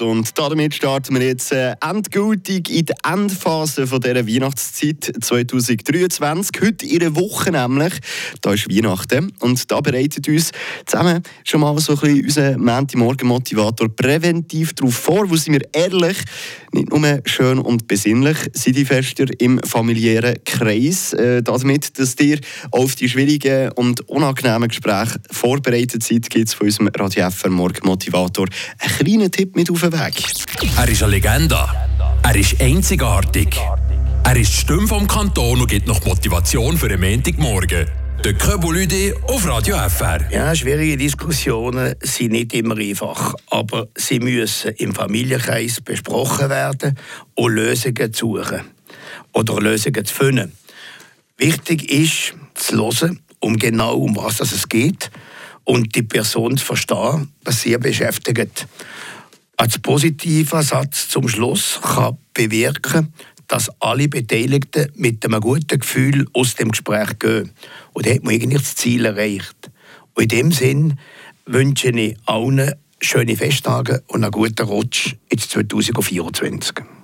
Und damit starten wir jetzt äh, endgültig in die Endphase dieser Weihnachtszeit 2023. Heute in einer Woche nämlich. Da ist Weihnachten. Und da bereitet uns zusammen schon mal so ein bisschen unser Montagmorgen-Motivator präventiv darauf vor, wo sind wir ehrlich, nicht nur schön und besinnlich sind die Fester im familiären Kreis. Äh, damit, dass ihr auf die schwierigen und unangenehmen Gespräche vorbereitet seid, gibt es von unserem Radio FR Morgen Motivator einen kleinen Tipp mit auf den Weg. Er ist eine Legende. Er ist einzigartig. Er ist die Stimme vom Kanton und gibt noch Motivation für einen Montagmorgen. Der Köbulüde auf Radio FR. Ja, schwierige Diskussionen sind nicht immer einfach, aber sie müssen im Familienkreis besprochen werden und Lösungen zu suchen oder Lösungen zu finden. Wichtig ist, zu hören, um genau um was es geht und die Person zu verstehen, was sie beschäftigt. Als positiver Satz zum Schluss kann bewirken, dass alle Beteiligten mit einem guten Gefühl aus dem Gespräch gehen. Und dann hat man eigentlich das Ziel erreicht. Und in dem Sinn wünsche ich allen schöne Festtage und einen guten Rutsch ins 2024.